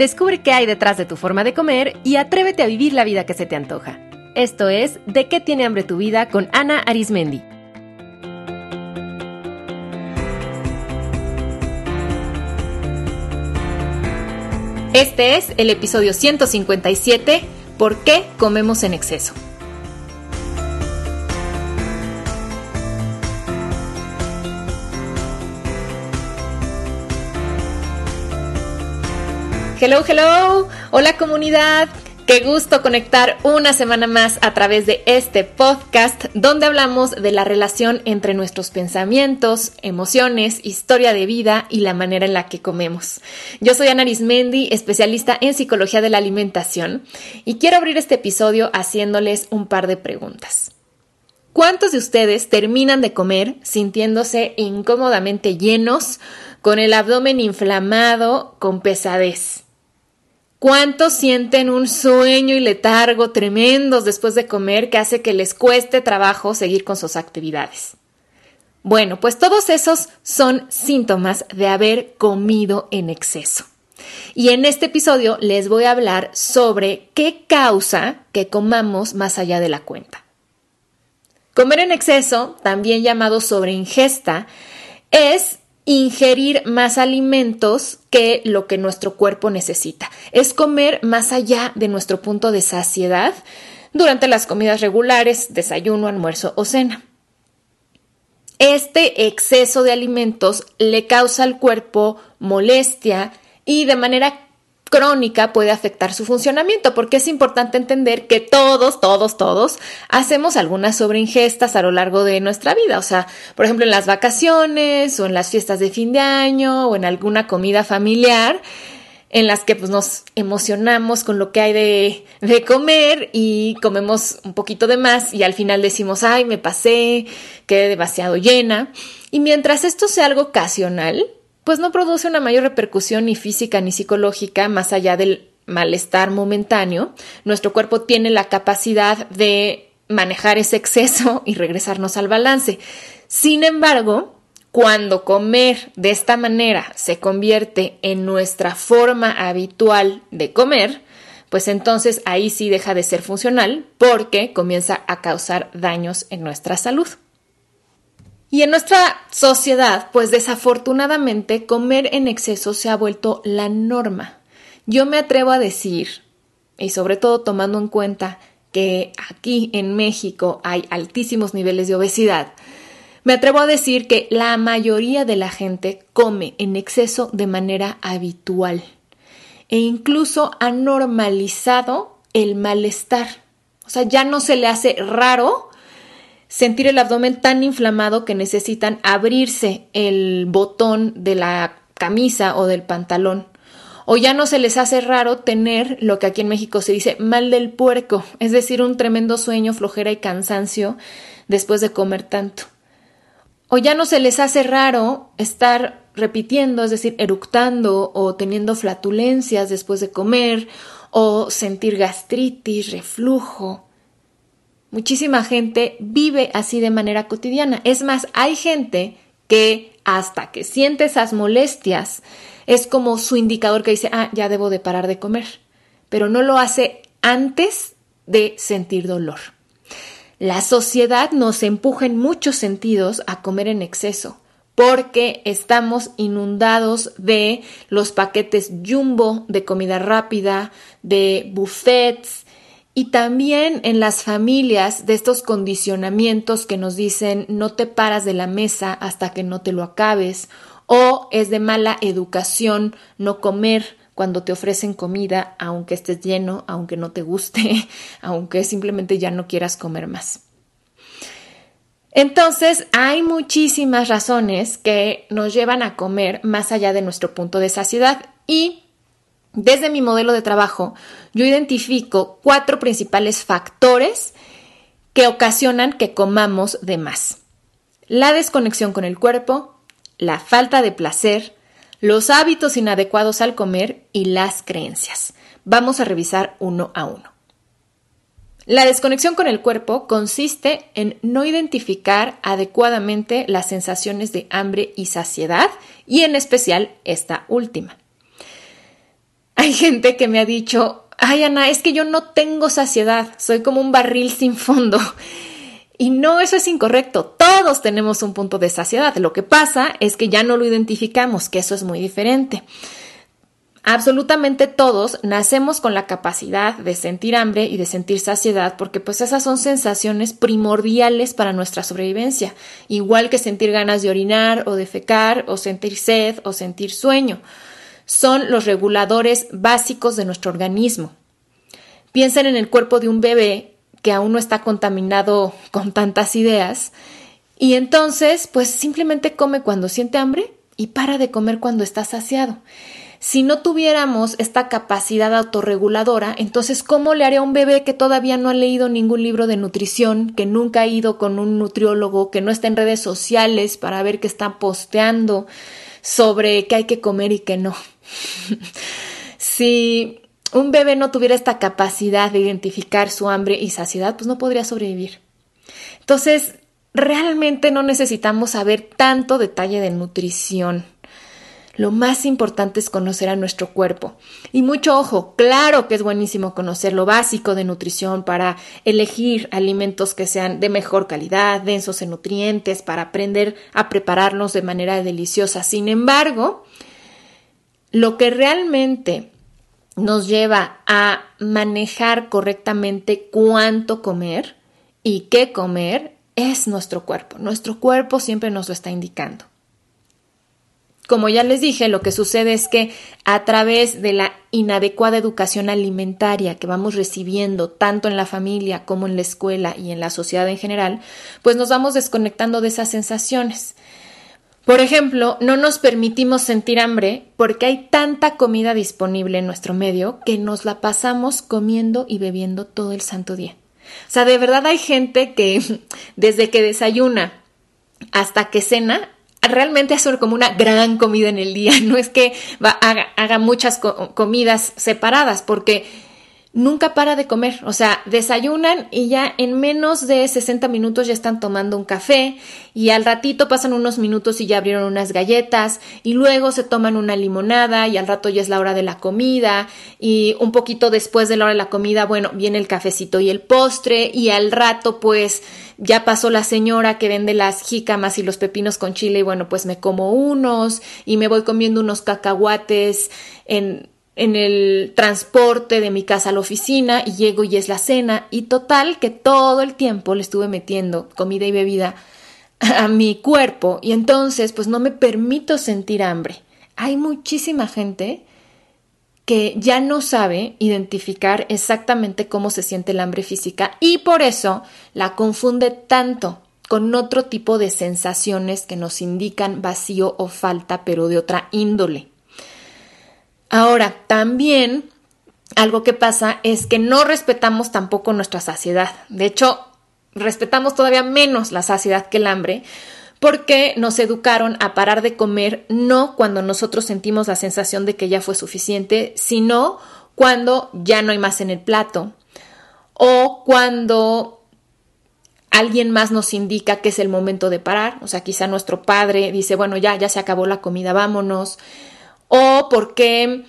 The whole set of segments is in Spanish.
Descubre qué hay detrás de tu forma de comer y atrévete a vivir la vida que se te antoja. Esto es De qué tiene hambre tu vida con Ana Arismendi. Este es el episodio 157, ¿Por qué comemos en exceso? Hello, hello. Hola comunidad. Qué gusto conectar una semana más a través de este podcast donde hablamos de la relación entre nuestros pensamientos, emociones, historia de vida y la manera en la que comemos. Yo soy Ana Arismendi, especialista en psicología de la alimentación, y quiero abrir este episodio haciéndoles un par de preguntas. ¿Cuántos de ustedes terminan de comer sintiéndose incómodamente llenos, con el abdomen inflamado, con pesadez? ¿Cuántos sienten un sueño y letargo tremendos después de comer que hace que les cueste trabajo seguir con sus actividades? Bueno, pues todos esos son síntomas de haber comido en exceso. Y en este episodio les voy a hablar sobre qué causa que comamos más allá de la cuenta. Comer en exceso, también llamado sobreingesta, es ingerir más alimentos que lo que nuestro cuerpo necesita. Es comer más allá de nuestro punto de saciedad durante las comidas regulares, desayuno, almuerzo o cena. Este exceso de alimentos le causa al cuerpo molestia y de manera crónica puede afectar su funcionamiento, porque es importante entender que todos, todos, todos hacemos algunas sobreingestas a lo largo de nuestra vida. O sea, por ejemplo, en las vacaciones o en las fiestas de fin de año o en alguna comida familiar en las que pues, nos emocionamos con lo que hay de, de, comer y comemos un poquito de más y al final decimos, ay, me pasé, quedé demasiado llena. Y mientras esto sea algo ocasional, pues no produce una mayor repercusión ni física ni psicológica más allá del malestar momentáneo. Nuestro cuerpo tiene la capacidad de manejar ese exceso y regresarnos al balance. Sin embargo, cuando comer de esta manera se convierte en nuestra forma habitual de comer, pues entonces ahí sí deja de ser funcional porque comienza a causar daños en nuestra salud. Y en nuestra sociedad, pues desafortunadamente comer en exceso se ha vuelto la norma. Yo me atrevo a decir, y sobre todo tomando en cuenta que aquí en México hay altísimos niveles de obesidad, me atrevo a decir que la mayoría de la gente come en exceso de manera habitual e incluso ha normalizado el malestar. O sea, ya no se le hace raro sentir el abdomen tan inflamado que necesitan abrirse el botón de la camisa o del pantalón. O ya no se les hace raro tener lo que aquí en México se dice mal del puerco, es decir, un tremendo sueño, flojera y cansancio después de comer tanto. O ya no se les hace raro estar repitiendo, es decir, eructando o teniendo flatulencias después de comer, o sentir gastritis, reflujo. Muchísima gente vive así de manera cotidiana. Es más, hay gente que hasta que siente esas molestias es como su indicador que dice, ah, ya debo de parar de comer, pero no lo hace antes de sentir dolor. La sociedad nos empuja en muchos sentidos a comer en exceso porque estamos inundados de los paquetes jumbo de comida rápida, de buffets, y también en las familias de estos condicionamientos que nos dicen no te paras de la mesa hasta que no te lo acabes o es de mala educación no comer cuando te ofrecen comida aunque estés lleno, aunque no te guste, aunque simplemente ya no quieras comer más. Entonces, hay muchísimas razones que nos llevan a comer más allá de nuestro punto de saciedad y desde mi modelo de trabajo, yo identifico cuatro principales factores que ocasionan que comamos de más. La desconexión con el cuerpo, la falta de placer, los hábitos inadecuados al comer y las creencias. Vamos a revisar uno a uno. La desconexión con el cuerpo consiste en no identificar adecuadamente las sensaciones de hambre y saciedad y en especial esta última. Hay gente que me ha dicho, ay Ana, es que yo no tengo saciedad, soy como un barril sin fondo. Y no, eso es incorrecto. Todos tenemos un punto de saciedad. Lo que pasa es que ya no lo identificamos, que eso es muy diferente. Absolutamente todos nacemos con la capacidad de sentir hambre y de sentir saciedad porque pues esas son sensaciones primordiales para nuestra sobrevivencia, igual que sentir ganas de orinar o de fecar o sentir sed o sentir sueño. Son los reguladores básicos de nuestro organismo. Piensen en el cuerpo de un bebé que aún no está contaminado con tantas ideas, y entonces pues simplemente come cuando siente hambre y para de comer cuando está saciado. Si no tuviéramos esta capacidad autorreguladora, entonces ¿cómo le haría a un bebé que todavía no ha leído ningún libro de nutrición, que nunca ha ido con un nutriólogo, que no está en redes sociales para ver qué está posteando sobre qué hay que comer y qué no? Si un bebé no tuviera esta capacidad de identificar su hambre y saciedad, pues no podría sobrevivir. Entonces, realmente no necesitamos saber tanto detalle de nutrición. Lo más importante es conocer a nuestro cuerpo. Y mucho ojo, claro que es buenísimo conocer lo básico de nutrición para elegir alimentos que sean de mejor calidad, densos en nutrientes, para aprender a prepararlos de manera deliciosa. Sin embargo, lo que realmente nos lleva a manejar correctamente cuánto comer y qué comer es nuestro cuerpo. Nuestro cuerpo siempre nos lo está indicando. Como ya les dije, lo que sucede es que a través de la inadecuada educación alimentaria que vamos recibiendo tanto en la familia como en la escuela y en la sociedad en general, pues nos vamos desconectando de esas sensaciones. Por ejemplo, no nos permitimos sentir hambre porque hay tanta comida disponible en nuestro medio que nos la pasamos comiendo y bebiendo todo el santo día. O sea, de verdad hay gente que desde que desayuna hasta que cena realmente hace como una gran comida en el día. No es que haga, muchas comidas separadas porque nunca para de comer. O sea, desayunan y ya en menos de 60 minutos ya están tomando un café y al ratito pasan unos minutos y ya abrieron unas galletas y luego se toman una limonada y al rato ya es la hora de la comida y un poquito después de la hora de la comida, bueno, viene el cafecito y el postre y al rato pues ya pasó la señora que vende las jícamas y los pepinos con chile y bueno, pues me como unos y me voy comiendo unos cacahuates en en el transporte de mi casa a la oficina y llego y es la cena y total que todo el tiempo le estuve metiendo comida y bebida a mi cuerpo y entonces pues no me permito sentir hambre. Hay muchísima gente que ya no sabe identificar exactamente cómo se siente el hambre física y por eso la confunde tanto con otro tipo de sensaciones que nos indican vacío o falta pero de otra índole. Ahora, también algo que pasa es que no respetamos tampoco nuestra saciedad. De hecho, respetamos todavía menos la saciedad que el hambre porque nos educaron a parar de comer no cuando nosotros sentimos la sensación de que ya fue suficiente, sino cuando ya no hay más en el plato o cuando alguien más nos indica que es el momento de parar, o sea, quizá nuestro padre dice, bueno, ya, ya se acabó la comida, vámonos, o porque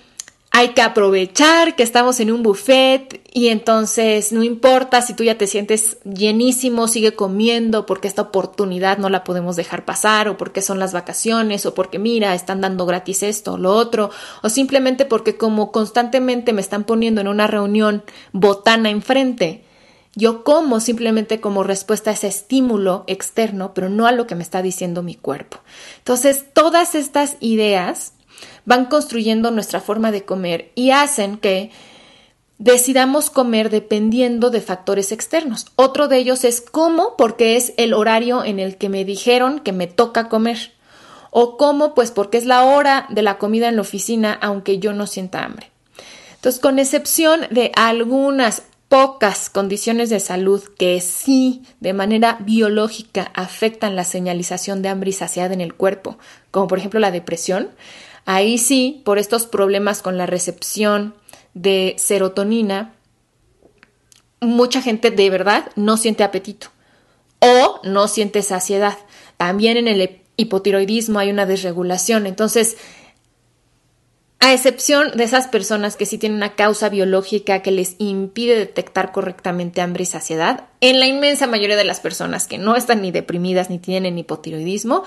hay que aprovechar que estamos en un buffet y entonces no importa si tú ya te sientes llenísimo, sigue comiendo porque esta oportunidad no la podemos dejar pasar o porque son las vacaciones o porque mira, están dando gratis esto o lo otro o simplemente porque como constantemente me están poniendo en una reunión botana enfrente, yo como simplemente como respuesta a ese estímulo externo, pero no a lo que me está diciendo mi cuerpo. Entonces, todas estas ideas van construyendo nuestra forma de comer y hacen que decidamos comer dependiendo de factores externos. Otro de ellos es cómo, porque es el horario en el que me dijeron que me toca comer. O cómo, pues porque es la hora de la comida en la oficina, aunque yo no sienta hambre. Entonces, con excepción de algunas pocas condiciones de salud que sí de manera biológica afectan la señalización de hambre y saciedad en el cuerpo, como por ejemplo la depresión, Ahí sí, por estos problemas con la recepción de serotonina, mucha gente de verdad no siente apetito o no siente saciedad. También en el hipotiroidismo hay una desregulación. Entonces, A excepción de esas personas que sí tienen una causa biológica que les impide detectar correctamente hambre y saciedad, en la inmensa mayoría de las personas que no están ni deprimidas ni tienen hipotiroidismo,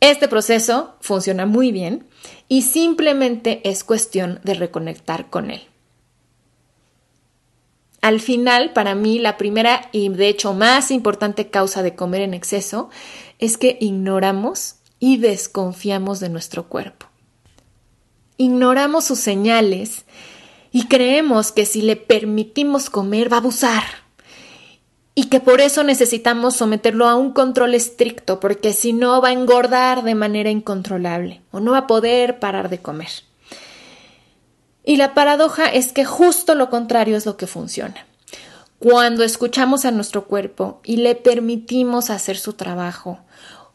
este proceso funciona muy bien y simplemente es cuestión de reconectar con él. Al final, para mí, la primera y de hecho más importante causa de comer en exceso es que ignoramos y desconfiamos de nuestro cuerpo ignoramos sus señales y creemos que si le permitimos comer va a abusar y que por eso necesitamos someterlo a un control estricto porque si no va a engordar de manera incontrolable o no va a poder parar de comer. Y la paradoja es que justo lo contrario es lo que funciona. Cuando escuchamos a nuestro cuerpo y le permitimos hacer su trabajo,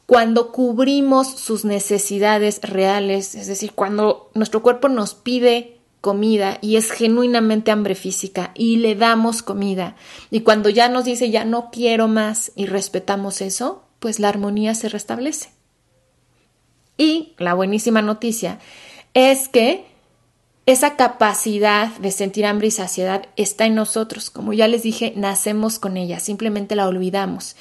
cuando cubrimos sus necesidades reales, es decir, cuando nuestro cuerpo nos pide comida y es genuinamente hambre física y le damos comida y cuando ya nos dice ya no quiero más y respetamos eso, pues la armonía se restablece. Y la buenísima noticia es que esa capacidad de sentir hambre y saciedad está en nosotros. Como ya les dije, nacemos con ella, simplemente la olvidamos.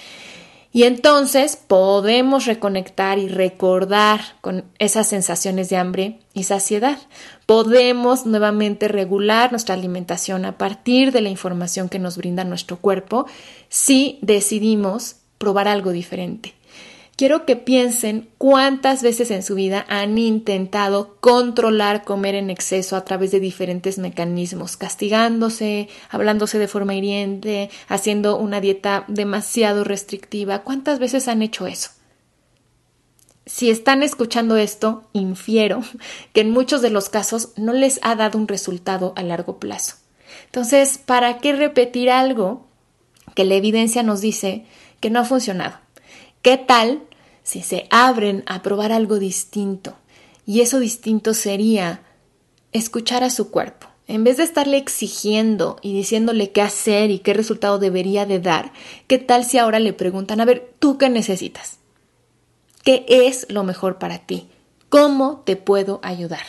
Y entonces podemos reconectar y recordar con esas sensaciones de hambre y saciedad. Podemos nuevamente regular nuestra alimentación a partir de la información que nos brinda nuestro cuerpo si decidimos probar algo diferente quiero que piensen cuántas veces en su vida han intentado controlar comer en exceso a través de diferentes mecanismos, castigándose, hablándose de forma hiriente, haciendo una dieta demasiado restrictiva. ¿Cuántas veces han hecho eso? Si están escuchando esto, infiero que en muchos de los casos no les ha dado un resultado a largo plazo. Entonces, ¿para qué repetir algo que la evidencia nos dice que no ha funcionado? ¿Qué tal si se abren a probar algo distinto? Y eso distinto sería escuchar a su cuerpo. En vez de estarle exigiendo y diciéndole qué hacer y qué resultado debería de dar, ¿qué tal si ahora le preguntan, a ver, ¿tú qué necesitas? ¿Qué es lo mejor para ti? ¿Cómo te puedo ayudar?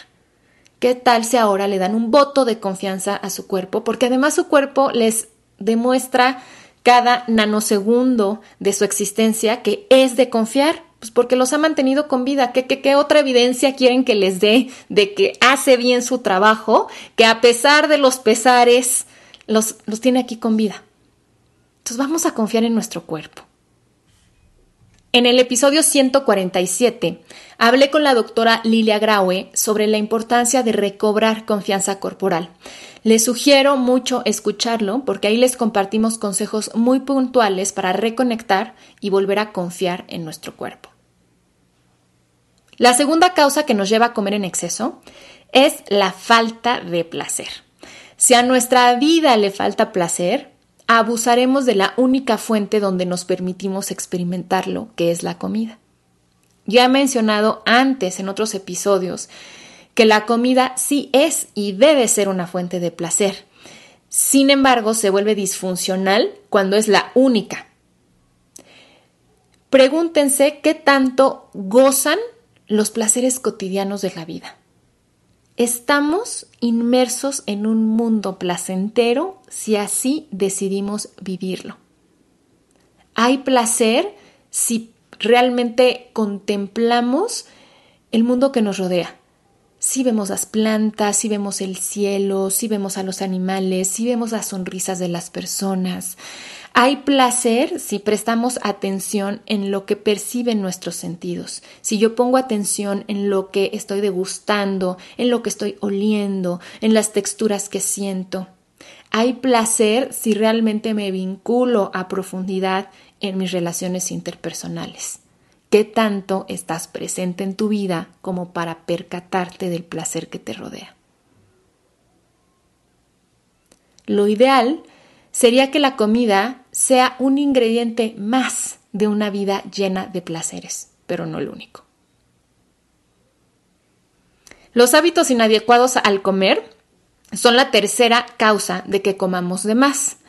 ¿Qué tal si ahora le dan un voto de confianza a su cuerpo? Porque además su cuerpo les demuestra cada nanosegundo de su existencia que es de confiar, pues porque los ha mantenido con vida. ¿Qué, otra evidencia quieren que les dé de que hace bien su trabajo, que a pesar de los pesares, los, los tiene aquí con vida? Entonces vamos a confiar en nuestro cuerpo. En el episodio 147 hablé con la doctora Lilia Graue sobre la importancia de recobrar confianza corporal. Les sugiero mucho escucharlo porque ahí les compartimos consejos muy puntuales para reconectar y volver a confiar en nuestro cuerpo. La segunda causa que nos lleva a comer en exceso es la falta de placer. Si a nuestra vida le falta placer, abusaremos de la única fuente donde nos permitimos experimentarlo, que es la comida. Ya he mencionado antes en otros episodios que la comida sí es y debe ser una fuente de placer. Sin embargo, se vuelve disfuncional cuando es la única. Pregúntense qué tanto gozan los placeres cotidianos de la vida. Estamos inmersos en un mundo placentero si así decidimos vivirlo. Hay placer si realmente contemplamos el mundo que nos rodea. Si vemos las plantas, si vemos el cielo, si vemos a los animales, si vemos las sonrisas de las personas. Hay placer si prestamos atención en lo que perciben nuestros sentidos. Si yo pongo atención en lo que estoy degustando, en lo que estoy oliendo, en las texturas que siento. Hay placer si realmente me vinculo a profundidad en mis relaciones interpersonales. ¿Qué tanto estás presente en tu vida como para percatarte del placer que te rodea? Lo ideal sería que la comida sea un ingrediente más de una vida llena de placeres, pero no el único. Los hábitos inadecuados al comer son la tercera causa de que comamos de más.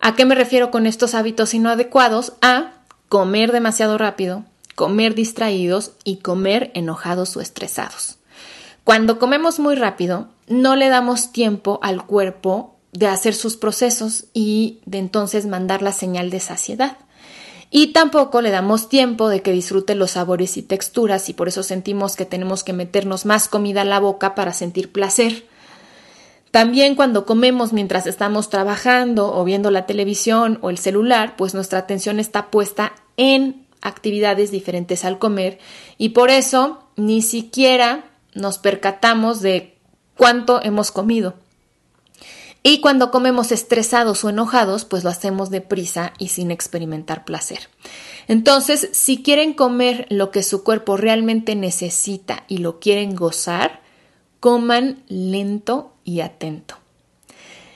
¿A qué me refiero con estos hábitos inadecuados? A comer demasiado rápido, comer distraídos y comer enojados o estresados. Cuando comemos muy rápido, no le damos tiempo al cuerpo de hacer sus procesos y de entonces mandar la señal de saciedad. Y tampoco le damos tiempo de que disfrute los sabores y texturas y por eso sentimos que tenemos que meternos más comida a la boca para sentir placer. También cuando comemos mientras estamos trabajando o viendo la televisión o el celular, pues nuestra atención está puesta en actividades diferentes al comer y por eso ni siquiera nos percatamos de cuánto hemos comido. Y cuando comemos estresados o enojados, pues lo hacemos deprisa y sin experimentar placer. Entonces, si quieren comer lo que su cuerpo realmente necesita y lo quieren gozar, coman lento y atento.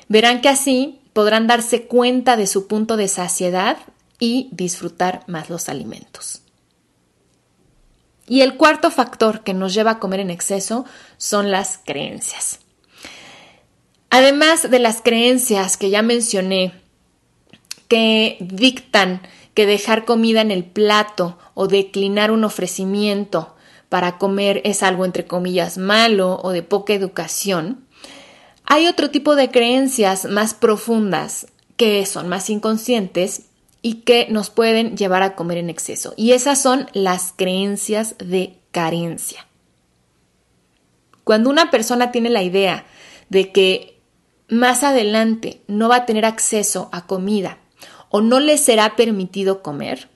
Verán que así podrán darse cuenta de su punto de saciedad y disfrutar más los alimentos. Y el cuarto factor que nos lleva a comer en exceso son las creencias. Además de las creencias que ya mencioné, que dictan que dejar comida en el plato o declinar un ofrecimiento para comer es algo entre comillas malo o de poca educación, hay otro tipo de creencias más profundas que son más inconscientes y que nos pueden llevar a comer en exceso. Y esas son las creencias de carencia. Cuando una persona tiene la idea de que más adelante no va a tener acceso a comida o no le será permitido comer,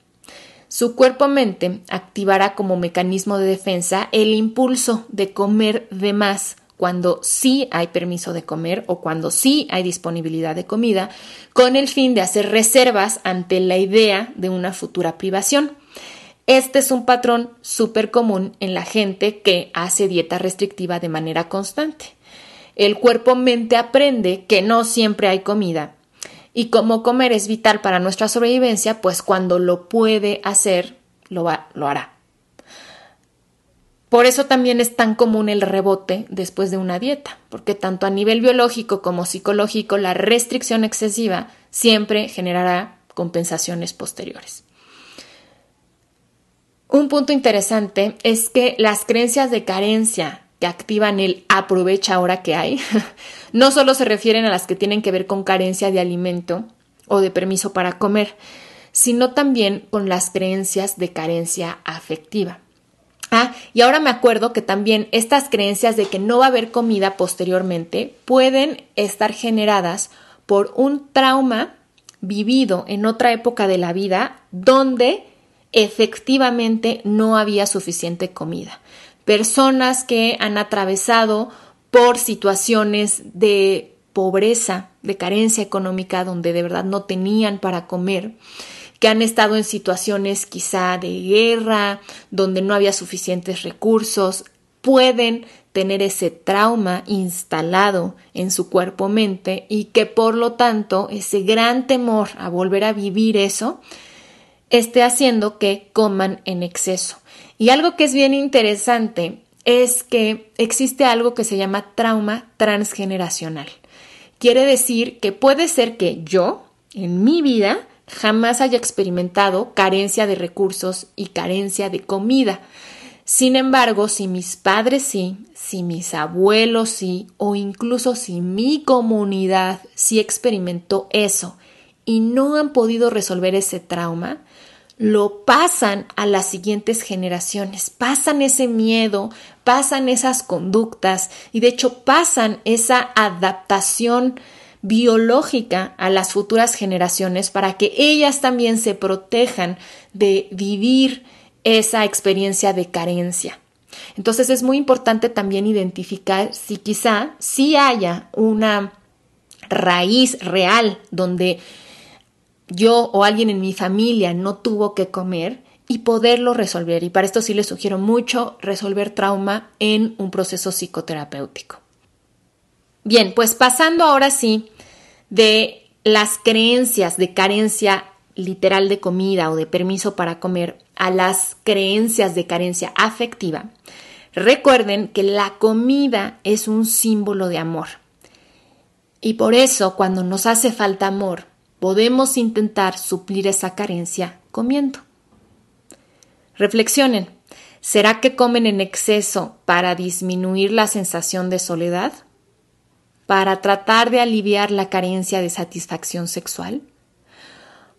su cuerpo-mente activará como mecanismo de defensa el impulso de comer de más cuando sí hay permiso de comer o cuando sí hay disponibilidad de comida, con el fin de hacer reservas ante la idea de una futura privación. Este es un patrón súper común en la gente que hace dieta restrictiva de manera constante. El cuerpo-mente aprende que no siempre hay comida y como comer es vital para nuestra sobrevivencia, pues cuando lo puede hacer, lo, lo hará. Por eso también es tan común el rebote después de una dieta, porque tanto a nivel biológico como psicológico la restricción excesiva siempre generará compensaciones posteriores. Un punto interesante es que las creencias de carencia que activan el aprovecha ahora que hay, no solo se refieren a las que tienen que ver con carencia de alimento o de permiso para comer, sino también con las creencias de carencia afectiva. Ah, y ahora me acuerdo que también estas creencias de que no va a haber comida posteriormente pueden estar generadas por un trauma vivido en otra época de la vida donde efectivamente no había suficiente comida. Personas que han atravesado por situaciones de pobreza, de carencia económica, donde de verdad no tenían para comer, que han estado en situaciones quizá de guerra, donde no había suficientes recursos, pueden tener ese trauma instalado en su cuerpo-mente y que por lo tanto ese gran temor a volver a vivir eso esté haciendo que coman en exceso. Y algo que es bien interesante es que existe algo que se llama trauma transgeneracional. Quiere decir que puede ser que yo, en mi vida, jamás haya experimentado carencia de recursos y carencia de comida. Sin embargo, si mis padres sí, si mis abuelos sí, o incluso si mi comunidad sí experimentó eso y no han podido resolver ese trauma, lo pasan a las siguientes generaciones, pasan ese miedo, pasan esas conductas y de hecho pasan esa adaptación biológica a las futuras generaciones para que ellas también se protejan de vivir esa experiencia de carencia. Entonces es muy importante también identificar si quizá sí haya una raíz real donde yo o alguien en mi familia no tuvo que comer y poderlo resolver. Y para esto sí les sugiero mucho resolver trauma en un proceso psicoterapéutico. Bien, pues pasando ahora sí de las creencias de carencia literal de comida o de permiso para comer a las creencias de carencia afectiva, recuerden que la comida es un símbolo de amor. Y por eso cuando nos hace falta amor, podemos intentar suplir esa carencia comiendo. Reflexionen, ¿Será que comen en exceso para disminuir la sensación de soledad? ¿Para tratar de aliviar la carencia de satisfacción sexual?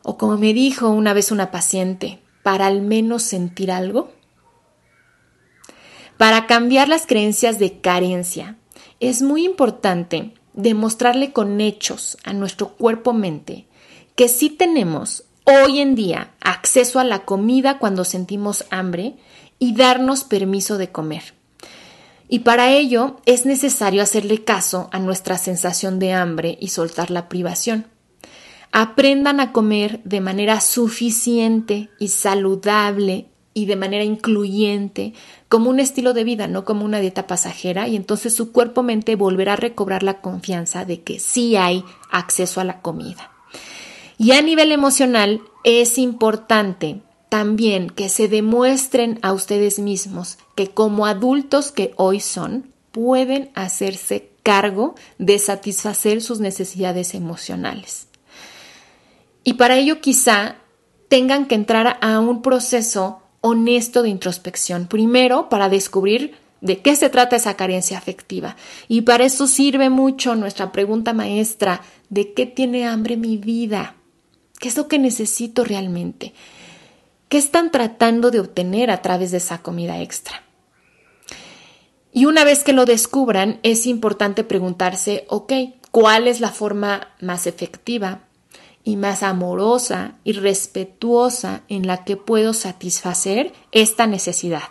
O como me dijo una vez una paciente, para al menos sentir algo? Para cambiar las creencias de carencia, es muy importante demostrarle con hechos a nuestro cuerpo-mente que sí tenemos hoy en día acceso a la comida cuando sentimos hambre y darnos permiso de comer. Y para ello es necesario hacerle caso a nuestra sensación de hambre y soltar la privación. Aprendan a comer de manera suficiente y saludable y de manera incluyente, como un estilo de vida, no como una dieta pasajera, y entonces su cuerpo-mente volverá a recobrar la confianza de que sí hay acceso a la comida. Y a nivel emocional es importante también que se demuestren a ustedes mismos que como adultos que hoy son, pueden hacerse cargo de satisfacer sus necesidades emocionales. Y para ello quizá tengan que entrar a un proceso honesto de introspección. Primero, para descubrir de qué se trata esa carencia afectiva. Y para eso sirve mucho nuestra pregunta maestra, ¿de qué tiene hambre mi vida? ¿Qué es lo que necesito realmente? ¿Qué están tratando de obtener a través de esa comida extra? Y una vez que lo descubran, es importante preguntarse, ok, ¿cuál es la forma más efectiva y más amorosa y respetuosa en la que puedo satisfacer esta necesidad.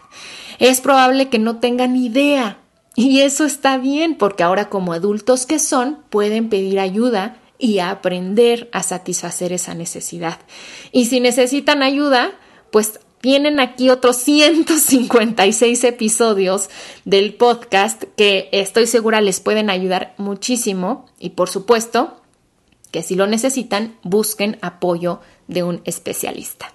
Es probable que no tengan idea y eso está bien porque ahora como adultos que son pueden pedir ayuda y aprender a satisfacer esa necesidad. Y si necesitan ayuda, pues tienen aquí otros 156 episodios del podcast que estoy segura les pueden ayudar muchísimo y por supuesto que si lo necesitan, busquen apoyo de un especialista.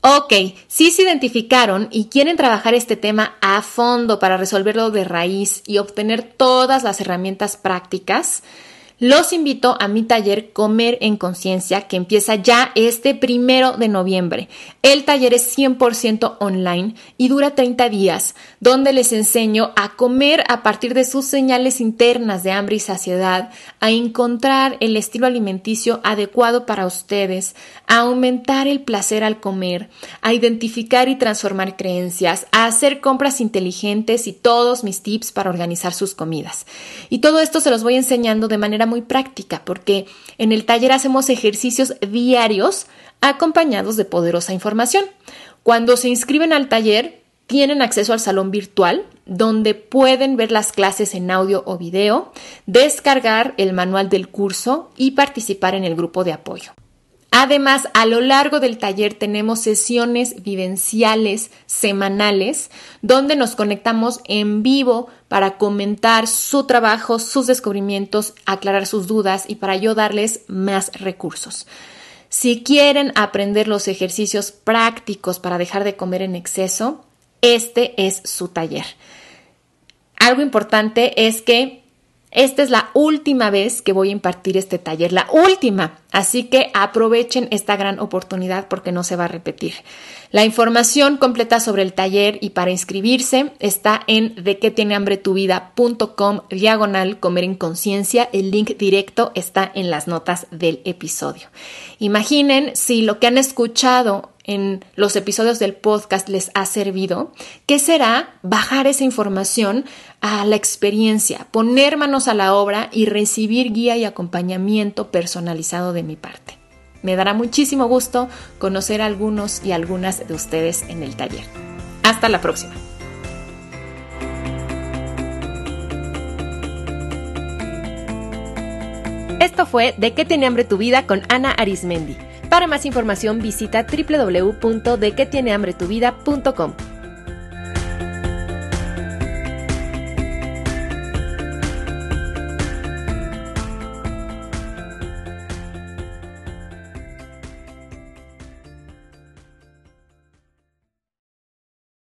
Ok, si se identificaron y quieren trabajar este tema a fondo para resolverlo de raíz y obtener todas las herramientas prácticas, los invito a mi taller Comer en Conciencia que empieza ya este primero de noviembre. El taller es 100% online y dura 30 días, donde les enseño a comer a partir de sus señales internas de hambre y saciedad, a encontrar el estilo alimenticio adecuado para ustedes, a aumentar el placer al comer, a identificar y transformar creencias, a hacer compras inteligentes y todos mis tips para organizar sus comidas. Y todo esto se los voy enseñando de manera muy práctica porque en el taller hacemos ejercicios diarios acompañados de poderosa información. Cuando se inscriben al taller, tienen acceso al salón virtual donde pueden ver las clases en audio o video, descargar el manual del curso y participar en el grupo de apoyo. Además, a lo largo del taller tenemos sesiones vivenciales semanales donde nos conectamos en vivo para comentar su trabajo, sus descubrimientos, aclarar sus dudas y para yo darles más recursos. Si quieren aprender los ejercicios prácticos para dejar de comer en exceso, este es su taller. Algo importante es que esta es la última vez que voy a impartir este taller, la última. Así que aprovechen esta gran oportunidad porque no se va a repetir. La información completa sobre el taller y para inscribirse está en de qué tiene hambre tu vida.com diagonal comer en conciencia. El link directo está en las notas del episodio. Imaginen si lo que han escuchado en los episodios del podcast les ha servido, ¿qué será bajar esa información a la experiencia, poner manos a la obra y recibir guía y acompañamiento personalizado de mi parte? Me dará muchísimo gusto conocer a algunos y algunas de ustedes en el taller. Hasta la próxima. Esto fue De qué tiene hambre tu vida con Ana Arismendi. Para más información visita www.dequetienehambretuvida.com.